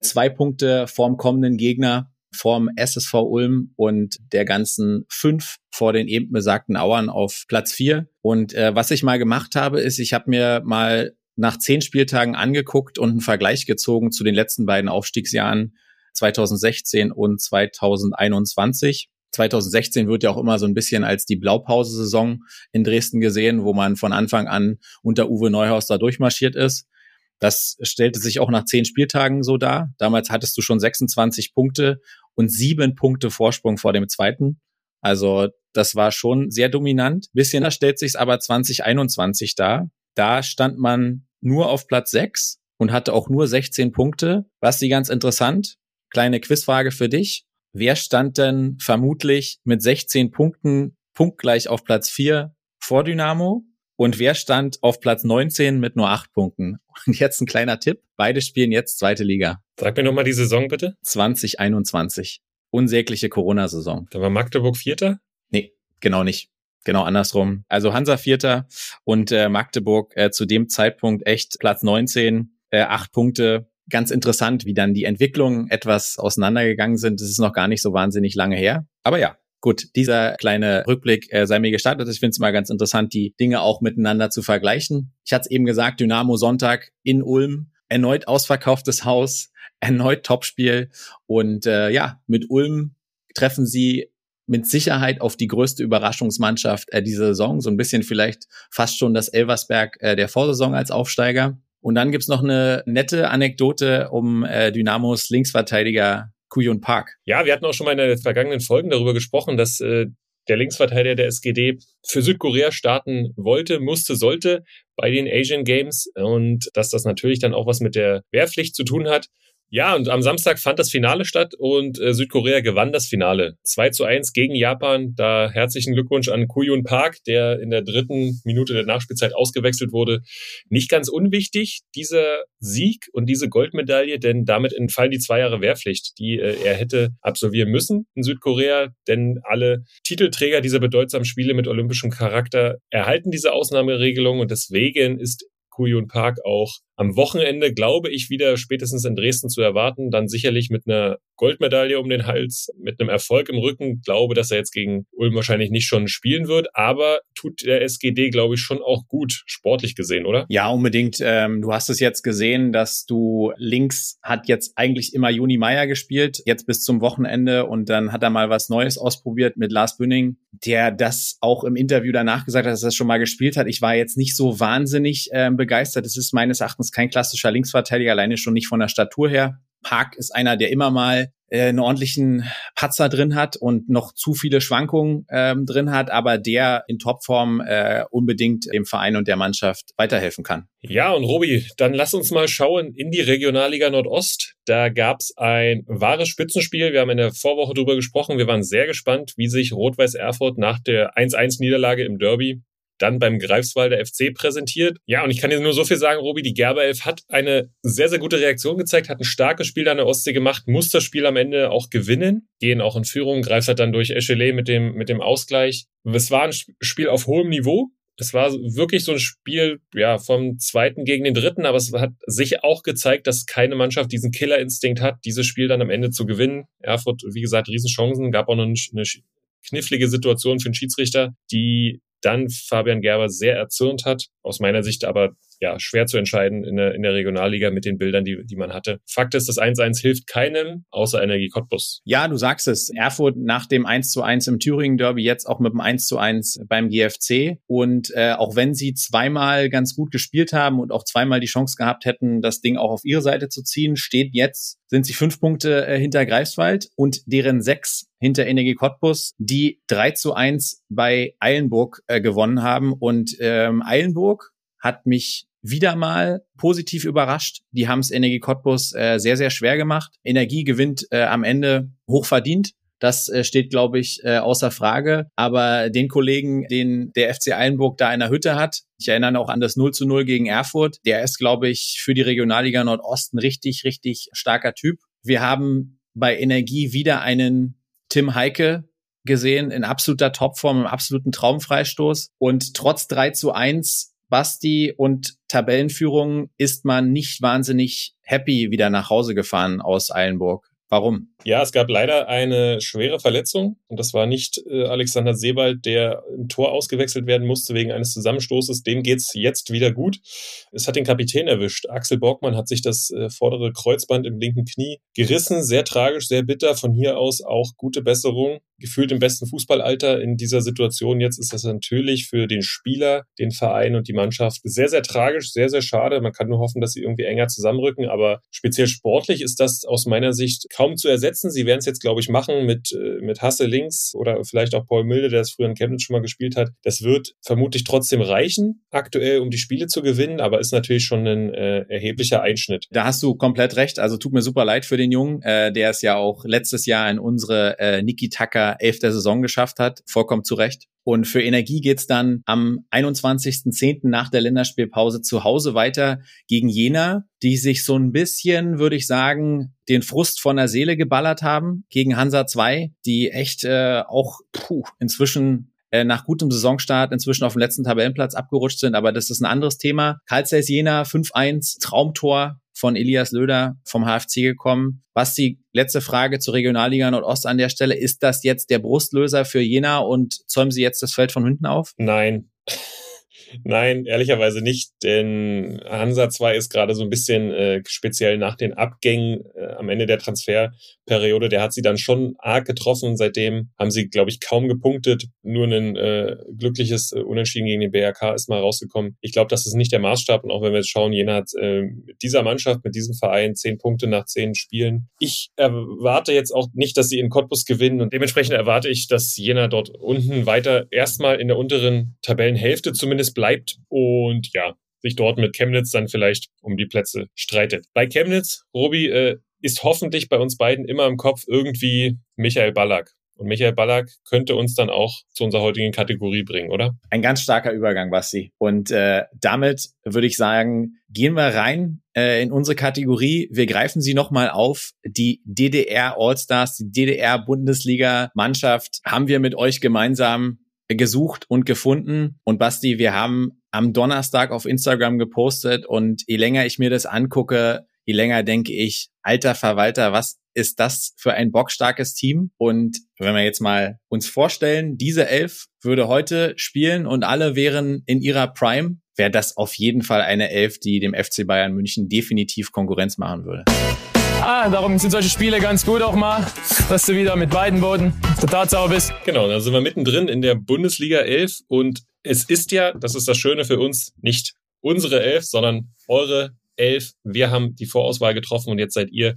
zwei Punkte vorm kommenden Gegner, vorm SSV Ulm und der ganzen fünf vor den eben besagten Auern auf Platz vier. Und äh, was ich mal gemacht habe, ist, ich habe mir mal nach zehn Spieltagen angeguckt und einen Vergleich gezogen zu den letzten beiden Aufstiegsjahren 2016 und 2021. 2016 wird ja auch immer so ein bisschen als die Blaupause-Saison in Dresden gesehen, wo man von Anfang an unter Uwe Neuhaus da durchmarschiert ist. Das stellte sich auch nach zehn Spieltagen so dar. Damals hattest du schon 26 Punkte und sieben Punkte Vorsprung vor dem zweiten. Also das war schon sehr dominant. Bisschen da stellt sich aber 2021 dar. Da stand man nur auf Platz sechs und hatte auch nur 16 Punkte. Was die ganz interessant. Kleine Quizfrage für dich. Wer stand denn vermutlich mit 16 Punkten punktgleich auf Platz 4 vor Dynamo? Und wer stand auf Platz 19 mit nur 8 Punkten? Und jetzt ein kleiner Tipp. Beide spielen jetzt zweite Liga. Sag mir nochmal die Saison bitte. 2021. Unsägliche Corona-Saison. Da war Magdeburg Vierter? Nee, genau nicht. Genau andersrum. Also Hansa Vierter und äh, Magdeburg äh, zu dem Zeitpunkt echt Platz 19, äh, acht Punkte ganz interessant, wie dann die Entwicklungen etwas auseinandergegangen sind. Das ist noch gar nicht so wahnsinnig lange her. Aber ja, Gut, dieser kleine Rückblick äh, sei mir gestartet. Ich finde es mal ganz interessant, die Dinge auch miteinander zu vergleichen. Ich hatte es eben gesagt, Dynamo Sonntag in Ulm, erneut ausverkauftes Haus, [LAUGHS] erneut Topspiel. Und äh, ja, mit Ulm treffen sie mit Sicherheit auf die größte Überraschungsmannschaft äh, dieser Saison. So ein bisschen vielleicht fast schon das Elversberg äh, der Vorsaison als Aufsteiger. Und dann gibt's noch eine nette Anekdote um äh, Dynamos Linksverteidiger Kuyun Park. Ja, wir hatten auch schon mal in den vergangenen Folgen darüber gesprochen, dass äh, der Linksverteidiger der SGD für Südkorea starten wollte, musste, sollte bei den Asian Games und dass das natürlich dann auch was mit der Wehrpflicht zu tun hat. Ja, und am Samstag fand das Finale statt und äh, Südkorea gewann das Finale. 2 zu 1 gegen Japan. Da herzlichen Glückwunsch an Kuyun Park, der in der dritten Minute der Nachspielzeit ausgewechselt wurde. Nicht ganz unwichtig, dieser Sieg und diese Goldmedaille, denn damit entfallen die zwei Jahre Wehrpflicht, die äh, er hätte absolvieren müssen in Südkorea, denn alle Titelträger dieser bedeutsamen Spiele mit olympischem Charakter erhalten diese Ausnahmeregelung und deswegen ist Kuyun Park auch am Wochenende, glaube ich, wieder spätestens in Dresden zu erwarten. Dann sicherlich mit einer Goldmedaille um den Hals, mit einem Erfolg im Rücken. Glaube, dass er jetzt gegen Ulm wahrscheinlich nicht schon spielen wird, aber tut der SGD, glaube ich, schon auch gut, sportlich gesehen, oder? Ja, unbedingt. Ähm, du hast es jetzt gesehen, dass du links hat jetzt eigentlich immer Juni Meier gespielt, jetzt bis zum Wochenende und dann hat er mal was Neues ausprobiert mit Lars Bünning, der das auch im Interview danach gesagt hat, dass er das schon mal gespielt hat. Ich war jetzt nicht so wahnsinnig äh, begeistert. Es ist meines Erachtens Erachtens kein klassischer Linksverteidiger, alleine schon nicht von der Statur her. Park ist einer, der immer mal äh, einen ordentlichen Patzer drin hat und noch zu viele Schwankungen ähm, drin hat, aber der in Topform äh, unbedingt dem Verein und der Mannschaft weiterhelfen kann. Ja, und Robi, dann lass uns mal schauen in die Regionalliga Nordost. Da gab's ein wahres Spitzenspiel. Wir haben in der Vorwoche drüber gesprochen. Wir waren sehr gespannt, wie sich Rot-Weiß Erfurt nach der 1-1-Niederlage im Derby dann beim Greifswalder FC präsentiert. Ja, und ich kann dir nur so viel sagen, Robi, die Gerberelf hat eine sehr, sehr gute Reaktion gezeigt, hat ein starkes Spiel an der Ostsee gemacht, muss das Spiel am Ende auch gewinnen, gehen auch in Führung, Greifswald dann durch Echelet mit dem, mit dem Ausgleich. Es war ein Spiel auf hohem Niveau. Es war wirklich so ein Spiel, ja, vom zweiten gegen den dritten, aber es hat sich auch gezeigt, dass keine Mannschaft diesen Killerinstinkt hat, dieses Spiel dann am Ende zu gewinnen. Erfurt, wie gesagt, Riesenchancen, gab auch noch eine knifflige Situation für den Schiedsrichter, die dann Fabian Gerber sehr erzürnt hat. Aus meiner Sicht aber ja, schwer zu entscheiden in der, in der Regionalliga mit den Bildern, die, die man hatte. Fakt ist, das 1-1 hilft keinem, außer Energie Cottbus. Ja, du sagst es. Erfurt nach dem 1-1 im Thüringen Derby jetzt auch mit dem 1-1 beim GFC. Und äh, auch wenn sie zweimal ganz gut gespielt haben und auch zweimal die Chance gehabt hätten, das Ding auch auf ihre Seite zu ziehen, steht jetzt, sind sie fünf Punkte äh, hinter Greifswald und deren sechs hinter Energie Cottbus, die 3 zu 1 bei Eilenburg äh, gewonnen haben. Und ähm, Eilenburg hat mich wieder mal positiv überrascht. Die haben es Energie Cottbus äh, sehr, sehr schwer gemacht. Energie gewinnt äh, am Ende hochverdient. Das äh, steht, glaube ich, äh, außer Frage. Aber den Kollegen, den der FC Eilenburg da in der Hütte hat, ich erinnere auch an das 0 zu 0 gegen Erfurt, der ist, glaube ich, für die Regionalliga Nordosten richtig, richtig starker Typ. Wir haben bei Energie wieder einen Tim Heike gesehen in absoluter Topform, im absoluten Traumfreistoß. Und trotz 3 zu 1 Basti und Tabellenführung ist man nicht wahnsinnig happy wieder nach Hause gefahren aus Eilenburg. Warum? Ja, es gab leider eine schwere Verletzung und das war nicht äh, Alexander Sebald, der im Tor ausgewechselt werden musste wegen eines Zusammenstoßes. Dem geht's jetzt wieder gut. Es hat den Kapitän erwischt. Axel Borgmann hat sich das äh, vordere Kreuzband im linken Knie gerissen. Sehr tragisch, sehr bitter. Von hier aus auch gute Besserung. Gefühlt im besten Fußballalter in dieser Situation. Jetzt ist das natürlich für den Spieler, den Verein und die Mannschaft sehr, sehr tragisch, sehr, sehr schade. Man kann nur hoffen, dass sie irgendwie enger zusammenrücken. Aber speziell sportlich ist das aus meiner Sicht kaum zu ersetzen. Sie werden es jetzt, glaube ich, machen mit, äh, mit Hasse links oder vielleicht auch Paul Milde, der es früher in Chemnitz schon mal gespielt hat. Das wird vermutlich trotzdem reichen, aktuell, um die Spiele zu gewinnen, aber ist natürlich schon ein äh, erheblicher Einschnitt. Da hast du komplett recht. Also tut mir super leid für den Jungen, äh, der es ja auch letztes Jahr in unsere äh, Niki Tucker elfter Saison geschafft hat. Vollkommen zu Recht. Und für Energie geht's dann am 21.10. nach der Länderspielpause zu Hause weiter gegen Jena, die sich so ein bisschen, würde ich sagen, den Frust von der Seele geballert haben gegen Hansa 2, die echt äh, auch puh, inzwischen äh, nach gutem Saisonstart inzwischen auf dem letzten Tabellenplatz abgerutscht sind, aber das ist ein anderes Thema. Karl Zeiss Jena 5-1, Traumtor von Elias Löder vom HFC gekommen. Was die letzte Frage zur Regionalliga Nordost an der Stelle. Ist das jetzt der Brustlöser für Jena und zäumen Sie jetzt das Feld von hinten auf? Nein. Nein, ehrlicherweise nicht, denn Hansa 2 ist gerade so ein bisschen äh, speziell nach den Abgängen äh, am Ende der Transferperiode. Der hat sie dann schon arg getroffen. Seitdem haben sie, glaube ich, kaum gepunktet. Nur ein äh, glückliches äh, Unentschieden gegen den BRK ist mal rausgekommen. Ich glaube, das ist nicht der Maßstab. Und auch wenn wir jetzt schauen, Jena hat äh, mit dieser Mannschaft, mit diesem Verein zehn Punkte nach zehn Spielen. Ich erwarte jetzt auch nicht, dass sie in Cottbus gewinnen. Und dementsprechend erwarte ich, dass Jena dort unten weiter erstmal in der unteren Tabellenhälfte zumindest bleibt und ja, sich dort mit Chemnitz dann vielleicht um die Plätze streitet. Bei Chemnitz, Robi, äh, ist hoffentlich bei uns beiden immer im Kopf irgendwie Michael Ballack. Und Michael Ballack könnte uns dann auch zu unserer heutigen Kategorie bringen, oder? Ein ganz starker Übergang, Basti. Und äh, damit würde ich sagen, gehen wir rein äh, in unsere Kategorie. Wir greifen sie nochmal auf. Die DDR Allstars, die DDR Bundesliga Mannschaft haben wir mit euch gemeinsam gesucht und gefunden. Und Basti, wir haben am Donnerstag auf Instagram gepostet und je länger ich mir das angucke, je länger denke ich, alter Verwalter, was ist das für ein bockstarkes Team? Und wenn wir jetzt mal uns vorstellen, diese Elf würde heute spielen und alle wären in ihrer Prime, wäre das auf jeden Fall eine Elf, die dem FC Bayern München definitiv Konkurrenz machen würde. Ah, darum sind solche Spiele ganz gut auch mal, dass du wieder mit beiden Boden der Tatsache bist. Genau, da sind wir mittendrin in der Bundesliga 11 und es ist ja, das ist das Schöne für uns, nicht unsere Elf, sondern eure Elf. Wir haben die Vorauswahl getroffen und jetzt seid ihr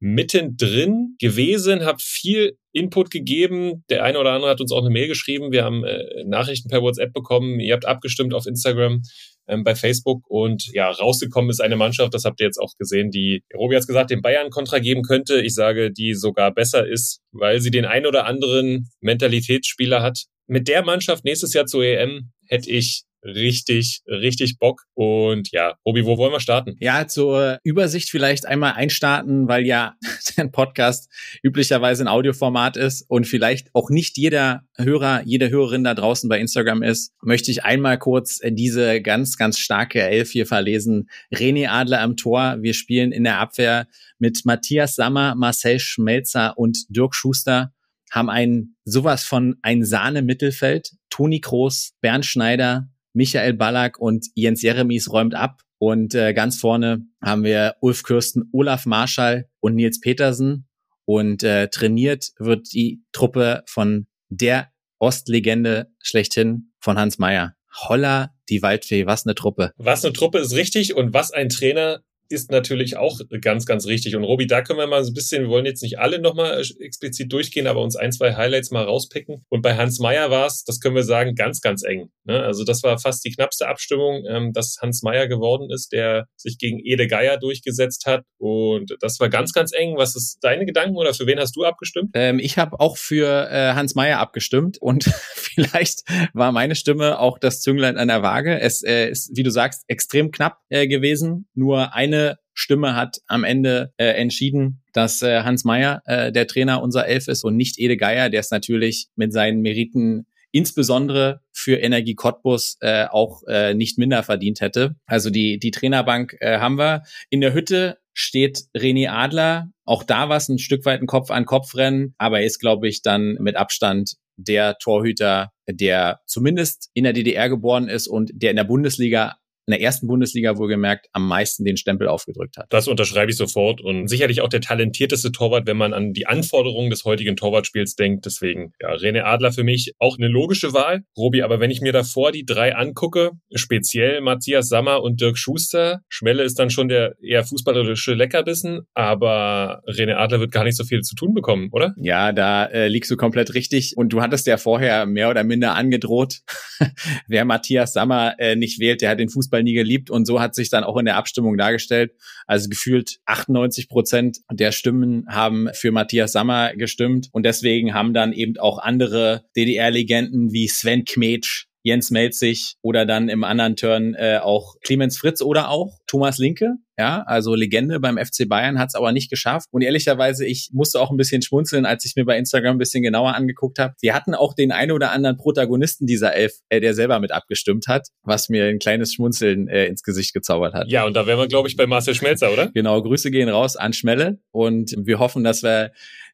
mittendrin gewesen, habt viel Input gegeben. Der eine oder andere hat uns auch eine Mail geschrieben. Wir haben äh, Nachrichten per WhatsApp bekommen. Ihr habt abgestimmt auf Instagram ähm, bei Facebook und ja, rausgekommen ist eine Mannschaft, das habt ihr jetzt auch gesehen, die, Robi hat gesagt, den Bayern Kontra geben könnte. Ich sage, die sogar besser ist, weil sie den ein oder anderen Mentalitätsspieler hat. Mit der Mannschaft nächstes Jahr zur EM hätte ich richtig, richtig Bock. Und ja, Robi, wo wollen wir starten? Ja, zur Übersicht vielleicht einmal einstarten, weil ja [LAUGHS] ein Podcast üblicherweise ein Audioformat ist und vielleicht auch nicht jeder Hörer, jede Hörerin da draußen bei Instagram ist, möchte ich einmal kurz diese ganz, ganz starke Elf hier verlesen. René Adler am Tor. Wir spielen in der Abwehr mit Matthias Sammer, Marcel Schmelzer und Dirk Schuster haben ein sowas von ein Sahne-Mittelfeld. Toni Kroos, Bernd Schneider, Michael Ballack und Jens Jeremies räumt ab. Und äh, ganz vorne haben wir Ulf Kürsten, Olaf Marschall und Nils Petersen. Und äh, trainiert wird die Truppe von der Ostlegende schlechthin von Hans Meyer. Holla, die Waldfee, was eine Truppe. Was eine Truppe ist richtig und was ein Trainer ist natürlich auch ganz, ganz richtig. Und Robi, da können wir mal so ein bisschen, wir wollen jetzt nicht alle nochmal explizit durchgehen, aber uns ein, zwei Highlights mal rauspicken. Und bei Hans Meyer war es, das können wir sagen, ganz, ganz eng. Ne? Also das war fast die knappste Abstimmung, ähm, dass Hans Meyer geworden ist, der sich gegen Ede Geier durchgesetzt hat. Und das war ganz, ganz eng. Was ist deine Gedanken oder für wen hast du abgestimmt? Ähm, ich habe auch für äh, Hans Meyer abgestimmt und [LAUGHS] vielleicht war meine Stimme auch das Zünglein an der Waage. Es äh, ist, wie du sagst, extrem knapp äh, gewesen. Nur eine Stimme hat am Ende äh, entschieden, dass äh, Hans Meyer äh, der Trainer unserer Elf ist und nicht Ede Geier, der es natürlich mit seinen Meriten insbesondere für Energie Cottbus äh, auch äh, nicht minder verdient hätte. Also die, die Trainerbank äh, haben wir. In der Hütte steht René Adler. Auch da war es ein Stück weit ein Kopf-an-Kopf-Rennen, aber er ist, glaube ich, dann mit Abstand der Torhüter, der zumindest in der DDR geboren ist und der in der Bundesliga in der ersten Bundesliga wohlgemerkt am meisten den Stempel aufgedrückt hat. Das unterschreibe ich sofort und sicherlich auch der talentierteste Torwart, wenn man an die Anforderungen des heutigen Torwartspiels denkt. Deswegen, ja, René Adler für mich auch eine logische Wahl. Robi, aber wenn ich mir davor die drei angucke, speziell Matthias Sammer und Dirk Schuster, Schmelle ist dann schon der eher fußballerische Leckerbissen, aber René Adler wird gar nicht so viel zu tun bekommen, oder? Ja, da äh, liegst du komplett richtig und du hattest ja vorher mehr oder minder angedroht, [LAUGHS] wer Matthias Sammer äh, nicht wählt, der hat den Fußball Fußball nie geliebt und so hat sich dann auch in der Abstimmung dargestellt. Also gefühlt 98 Prozent der Stimmen haben für Matthias Sammer gestimmt und deswegen haben dann eben auch andere DDR-Legenden wie Sven Kmetsch Jens Melzig oder dann im anderen Turn äh, auch Clemens Fritz oder auch Thomas Linke. Ja, also Legende beim FC Bayern hat es aber nicht geschafft. Und ehrlicherweise, ich musste auch ein bisschen schmunzeln, als ich mir bei Instagram ein bisschen genauer angeguckt habe. Wir hatten auch den ein oder anderen Protagonisten dieser Elf, äh, der selber mit abgestimmt hat, was mir ein kleines Schmunzeln äh, ins Gesicht gezaubert hat. Ja, und da wären wir, glaube ich, bei Marcel Schmelzer, oder? Genau, Grüße gehen raus an Schmelle und wir hoffen, dass wir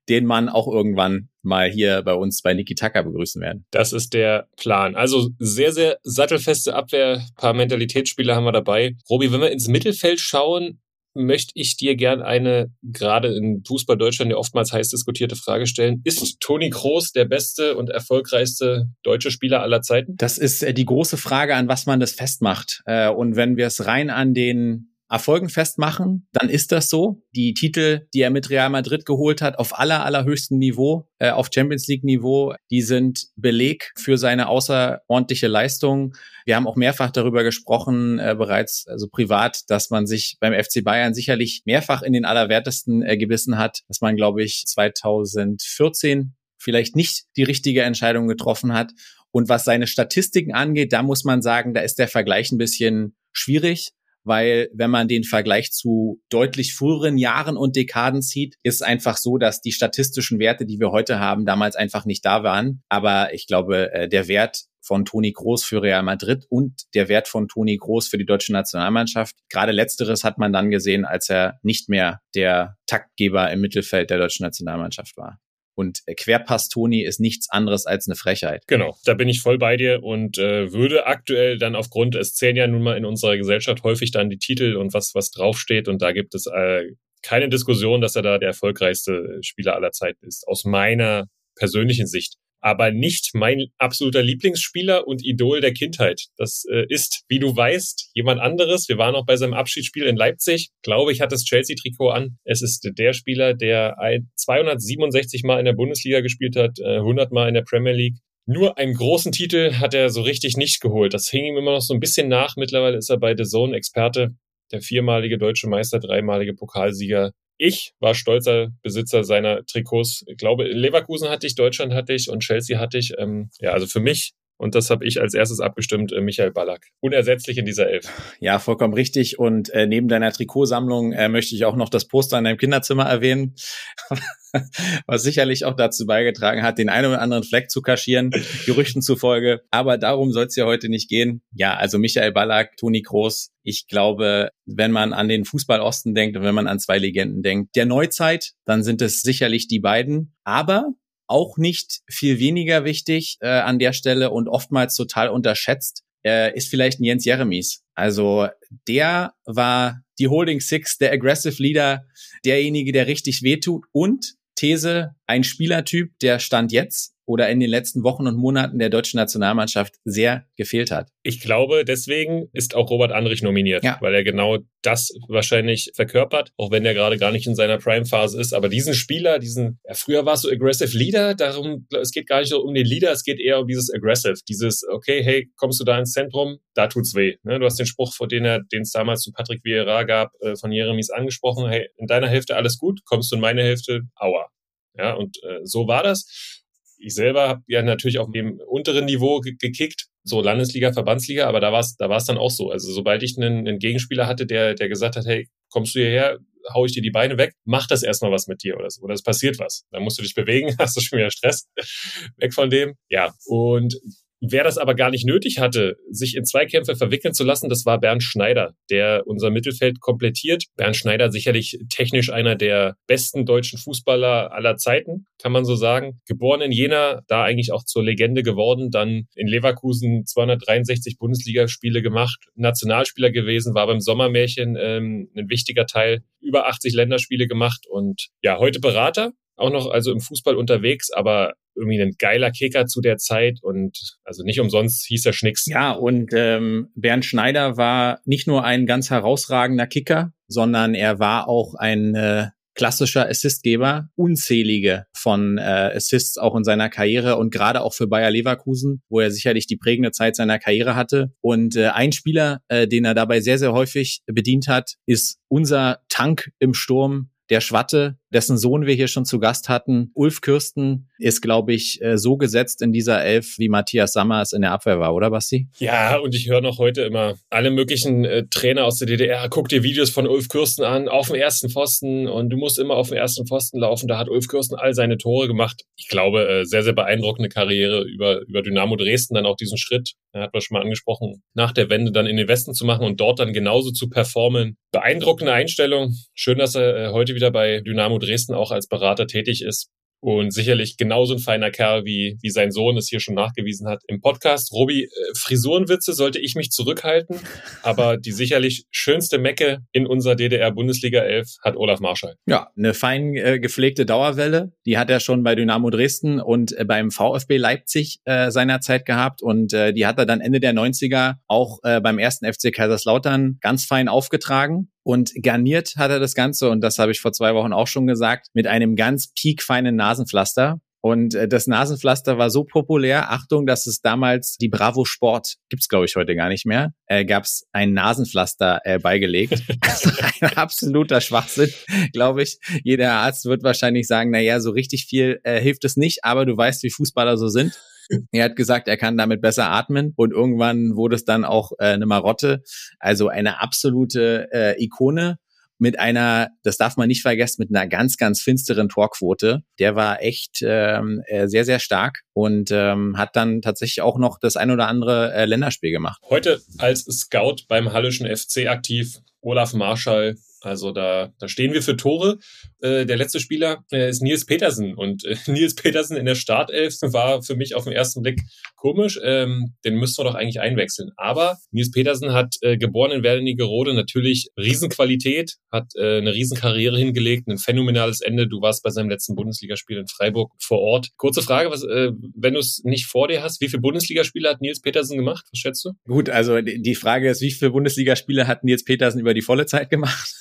den Mann auch irgendwann mal hier bei uns bei Niki Taka begrüßen werden. Das ist der Plan. Also sehr, sehr sattelfeste Abwehr, paar Mentalitätsspieler haben wir dabei. Robi, wenn wir ins Mittelfeld schauen, möchte ich dir gern eine, gerade in Fußball Deutschland ja oftmals heiß diskutierte Frage stellen. Ist Toni Kroos der beste und erfolgreichste deutsche Spieler aller Zeiten? Das ist äh, die große Frage, an was man das festmacht. Äh, und wenn wir es rein an den Erfolgen festmachen, dann ist das so. Die Titel, die er mit Real Madrid geholt hat, auf aller, allerhöchstem Niveau, äh, auf Champions League Niveau, die sind Beleg für seine außerordentliche Leistung. Wir haben auch mehrfach darüber gesprochen, äh, bereits, also privat, dass man sich beim FC Bayern sicherlich mehrfach in den Allerwertesten äh, gebissen hat, dass man, glaube ich, 2014 vielleicht nicht die richtige Entscheidung getroffen hat. Und was seine Statistiken angeht, da muss man sagen, da ist der Vergleich ein bisschen schwierig weil wenn man den Vergleich zu deutlich früheren Jahren und Dekaden zieht, ist einfach so, dass die statistischen Werte, die wir heute haben, damals einfach nicht da waren. Aber ich glaube, äh, der Wert von Toni Groß für Real Madrid und der Wert von Toni Groß für die deutsche Nationalmannschaft. Gerade letzteres hat man dann gesehen, als er nicht mehr der Taktgeber im Mittelfeld der deutschen Nationalmannschaft war. Und Querpass Toni ist nichts anderes als eine Frechheit. Genau, da bin ich voll bei dir und äh, würde aktuell dann aufgrund, es zählen ja nun mal in unserer Gesellschaft häufig dann die Titel und was, was draufsteht und da gibt es äh, keine Diskussion, dass er da der erfolgreichste Spieler aller Zeiten ist, aus meiner persönlichen Sicht aber nicht mein absoluter Lieblingsspieler und Idol der Kindheit. Das äh, ist, wie du weißt, jemand anderes. Wir waren auch bei seinem Abschiedsspiel in Leipzig. Glaube ich, hat das Chelsea-Trikot an. Es ist der Spieler, der 267 Mal in der Bundesliga gespielt hat, 100 äh, Mal in der Premier League. Nur einen großen Titel hat er so richtig nicht geholt. Das hing ihm immer noch so ein bisschen nach. Mittlerweile ist er bei The Zone Experte. Der viermalige deutsche Meister, dreimalige Pokalsieger, ich war stolzer Besitzer seiner Trikots. Ich glaube, Leverkusen hatte ich, Deutschland hatte ich und Chelsea hatte ich. Ähm, ja, also für mich und das habe ich als erstes abgestimmt, äh, Michael Ballack. Unersetzlich in dieser Elf. Ja, vollkommen richtig. Und äh, neben deiner Trikotsammlung äh, möchte ich auch noch das Poster in deinem Kinderzimmer erwähnen, [LAUGHS] was sicherlich auch dazu beigetragen hat, den einen oder anderen Fleck zu kaschieren, Gerüchten zufolge. Aber darum soll es ja heute nicht gehen. Ja, also Michael Ballack, Toni Kroos. Ich glaube, wenn man an den Fußball Osten denkt und wenn man an zwei Legenden denkt, der Neuzeit, dann sind es sicherlich die beiden. Aber auch nicht viel weniger wichtig äh, an der Stelle und oftmals total unterschätzt, äh, ist vielleicht ein Jens Jeremies. Also der war die Holding Six, der Aggressive Leader, derjenige, der richtig wehtut und These, ein Spielertyp, der stand jetzt oder in den letzten Wochen und Monaten der deutschen Nationalmannschaft sehr gefehlt hat. Ich glaube, deswegen ist auch Robert Andrich nominiert, ja. weil er genau das wahrscheinlich verkörpert, auch wenn er gerade gar nicht in seiner Prime-Phase ist. Aber diesen Spieler, diesen, ja, früher war es so Aggressive Leader, darum, es geht gar nicht so um den Leader, es geht eher um dieses Aggressive, dieses, okay, hey, kommst du da ins Zentrum, da tut's weh. Ne? Du hast den Spruch, vor den er, den es damals zu Patrick Vieira gab, äh, von Jeremies angesprochen, hey, in deiner Hälfte alles gut, kommst du in meine Hälfte, aua. Ja, und äh, so war das ich selber habe ja natürlich auf dem unteren Niveau gekickt, so Landesliga, Verbandsliga, aber da war es da war's dann auch so. Also sobald ich einen, einen Gegenspieler hatte, der, der gesagt hat, hey, kommst du hierher, hau ich dir die Beine weg, mach das erstmal was mit dir oder so. Oder es passiert was. Dann musst du dich bewegen, [LAUGHS] hast du schon wieder Stress. weg von dem. Ja. Und Wer das aber gar nicht nötig hatte, sich in Zweikämpfe verwickeln zu lassen, das war Bernd Schneider, der unser Mittelfeld komplettiert. Bernd Schneider sicherlich technisch einer der besten deutschen Fußballer aller Zeiten, kann man so sagen. Geboren in Jena, da eigentlich auch zur Legende geworden, dann in Leverkusen 263 Bundesligaspiele gemacht, Nationalspieler gewesen, war beim Sommermärchen ähm, ein wichtiger Teil, über 80 Länderspiele gemacht und ja, heute Berater auch noch also im Fußball unterwegs, aber irgendwie ein geiler Kicker zu der Zeit und also nicht umsonst hieß er Schnicks. Ja, und ähm, Bernd Schneider war nicht nur ein ganz herausragender Kicker, sondern er war auch ein äh, klassischer Assistgeber, unzählige von äh, Assists auch in seiner Karriere und gerade auch für Bayer Leverkusen, wo er sicherlich die prägende Zeit seiner Karriere hatte. Und äh, ein Spieler, äh, den er dabei sehr, sehr häufig bedient hat, ist unser Tank im Sturm, der Schwatte, dessen Sohn wir hier schon zu Gast hatten. Ulf Kürsten ist, glaube ich, äh, so gesetzt in dieser Elf, wie Matthias Sammers in der Abwehr war, oder Basti? Ja, und ich höre noch heute immer alle möglichen äh, Trainer aus der DDR, guck dir Videos von Ulf Kürsten an, auf dem ersten Pfosten und du musst immer auf dem ersten Pfosten laufen. Da hat Ulf Kürsten all seine Tore gemacht. Ich glaube, äh, sehr, sehr beeindruckende Karriere über, über Dynamo Dresden, dann auch diesen Schritt, er hat man schon mal angesprochen, nach der Wende dann in den Westen zu machen und dort dann genauso zu performen. Beeindruckende Einstellung. Schön, dass er äh, heute wieder bei Dynamo Dresden auch als Berater tätig ist und sicherlich genauso ein feiner Kerl, wie, wie sein Sohn es hier schon nachgewiesen hat im Podcast. Robi, äh, Frisurenwitze sollte ich mich zurückhalten, [LAUGHS] aber die sicherlich schönste Mecke in unserer DDR-Bundesliga 11 hat Olaf Marschall. Ja, eine fein äh, gepflegte Dauerwelle, die hat er schon bei Dynamo Dresden und äh, beim VfB Leipzig äh, seinerzeit gehabt und äh, die hat er dann Ende der 90er auch äh, beim ersten FC Kaiserslautern ganz fein aufgetragen. Und garniert hat er das Ganze, und das habe ich vor zwei Wochen auch schon gesagt, mit einem ganz piekfeinen Nasenpflaster. Und äh, das Nasenpflaster war so populär, Achtung, dass es damals die Bravo Sport, gibt's glaube ich heute gar nicht mehr, äh, gab es ein Nasenpflaster äh, beigelegt. [LAUGHS] also ein absoluter Schwachsinn, glaube ich. Jeder Arzt wird wahrscheinlich sagen, na ja, so richtig viel äh, hilft es nicht, aber du weißt, wie Fußballer so sind. Er hat gesagt, er kann damit besser atmen und irgendwann wurde es dann auch äh, eine Marotte. Also eine absolute äh, Ikone mit einer, das darf man nicht vergessen, mit einer ganz, ganz finsteren Torquote. Der war echt ähm, äh, sehr, sehr stark und ähm, hat dann tatsächlich auch noch das ein oder andere äh, Länderspiel gemacht. Heute als Scout beim Hallischen FC aktiv, Olaf Marschall, also da, da stehen wir für Tore. Äh, der letzte Spieler äh, ist Nils Petersen. Und äh, [LAUGHS] Nils Petersen in der Startelf war für mich auf den ersten Blick komisch. Ähm, den müssten wir doch eigentlich einwechseln. Aber Nils Petersen hat äh, geboren in Wernigerode natürlich Riesenqualität, hat äh, eine Riesenkarriere hingelegt, ein phänomenales Ende. Du warst bei seinem letzten Bundesligaspiel in Freiburg vor Ort. Kurze Frage, was, äh, wenn du es nicht vor dir hast, wie viele Bundesligaspiele hat Nils Petersen gemacht? Was schätzt du? Gut, also die Frage ist, wie viele Bundesligaspiele hat Nils Petersen über die volle Zeit gemacht?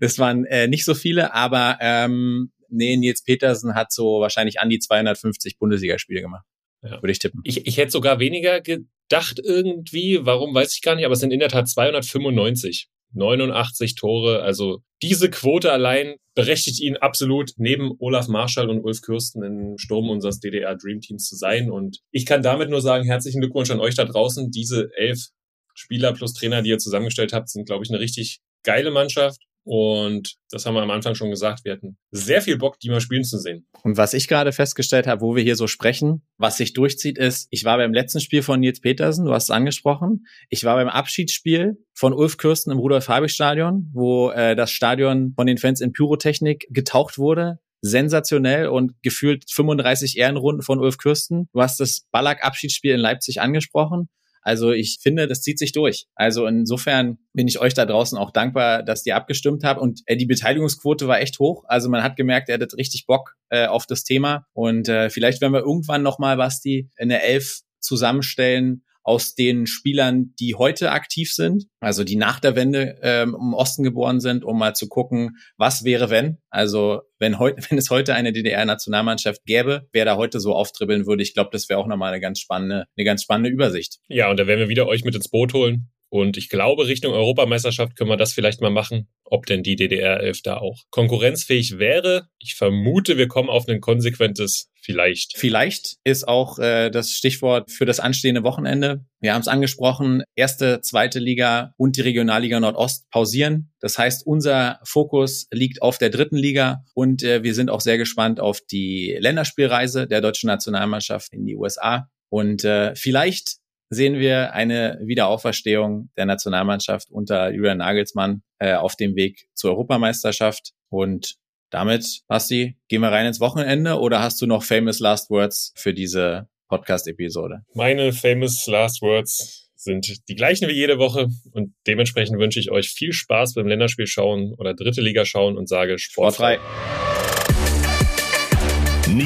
Das waren äh, nicht so viele, aber ähm, nee, Nils Petersen hat so wahrscheinlich an die 250 Bundesligaspiele gemacht. Ja. Würde ich tippen. Ich, ich hätte sogar weniger gedacht irgendwie. Warum, weiß ich gar nicht, aber es sind in der Tat 295. 89 Tore. Also diese Quote allein berechtigt ihn absolut, neben Olaf Marschall und Ulf Kürsten im Sturm unseres DDR Dream Teams zu sein. Und ich kann damit nur sagen, herzlichen Glückwunsch an euch da draußen. Diese elf Spieler plus Trainer, die ihr zusammengestellt habt, sind, glaube ich, eine richtig geile Mannschaft. Und das haben wir am Anfang schon gesagt. Wir hatten sehr viel Bock, die mal spielen zu sehen. Und was ich gerade festgestellt habe, wo wir hier so sprechen, was sich durchzieht, ist, ich war beim letzten Spiel von Nils Petersen, du hast es angesprochen. Ich war beim Abschiedsspiel von Ulf Kürsten im Rudolf-Habich-Stadion, wo äh, das Stadion von den Fans in Pyrotechnik getaucht wurde sensationell und gefühlt 35 Ehrenrunden von Ulf Kürsten. Du hast das Ballack-Abschiedsspiel in Leipzig angesprochen. Also ich finde, das zieht sich durch. Also insofern bin ich euch da draußen auch dankbar, dass ihr abgestimmt habt. Und äh, die Beteiligungsquote war echt hoch. Also man hat gemerkt, er hat richtig Bock äh, auf das Thema. Und äh, vielleicht werden wir irgendwann nochmal, Basti, eine Elf zusammenstellen, aus den Spielern, die heute aktiv sind, also die nach der Wende ähm, im Osten geboren sind, um mal zu gucken, was wäre wenn. Also wenn [LAUGHS] wenn es heute eine DDR-Nationalmannschaft gäbe, wer da heute so auftribbeln würde, ich glaube, das wäre auch nochmal eine ganz spannende, eine ganz spannende Übersicht. Ja, und da werden wir wieder euch mit ins Boot holen. Und ich glaube, Richtung Europameisterschaft können wir das vielleicht mal machen, ob denn die DDR 11 da auch konkurrenzfähig wäre. Ich vermute, wir kommen auf ein konsequentes Vielleicht. Vielleicht ist auch äh, das Stichwort für das anstehende Wochenende. Wir haben es angesprochen, erste, zweite Liga und die Regionalliga Nordost pausieren. Das heißt, unser Fokus liegt auf der dritten Liga und äh, wir sind auch sehr gespannt auf die Länderspielreise der deutschen Nationalmannschaft in die USA. Und äh, vielleicht sehen wir eine Wiederauferstehung der Nationalmannschaft unter Julian Nagelsmann äh, auf dem Weg zur Europameisterschaft. Und damit, Basti, gehen wir rein ins Wochenende oder hast du noch famous last words für diese Podcast-Episode? Meine famous last words sind die gleichen wie jede Woche und dementsprechend wünsche ich euch viel Spaß beim Länderspiel schauen oder dritte Liga schauen und sage sportfrei. sportfrei.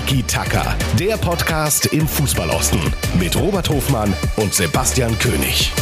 Niki Tacker, der Podcast im Fußballosten mit Robert Hofmann und Sebastian König.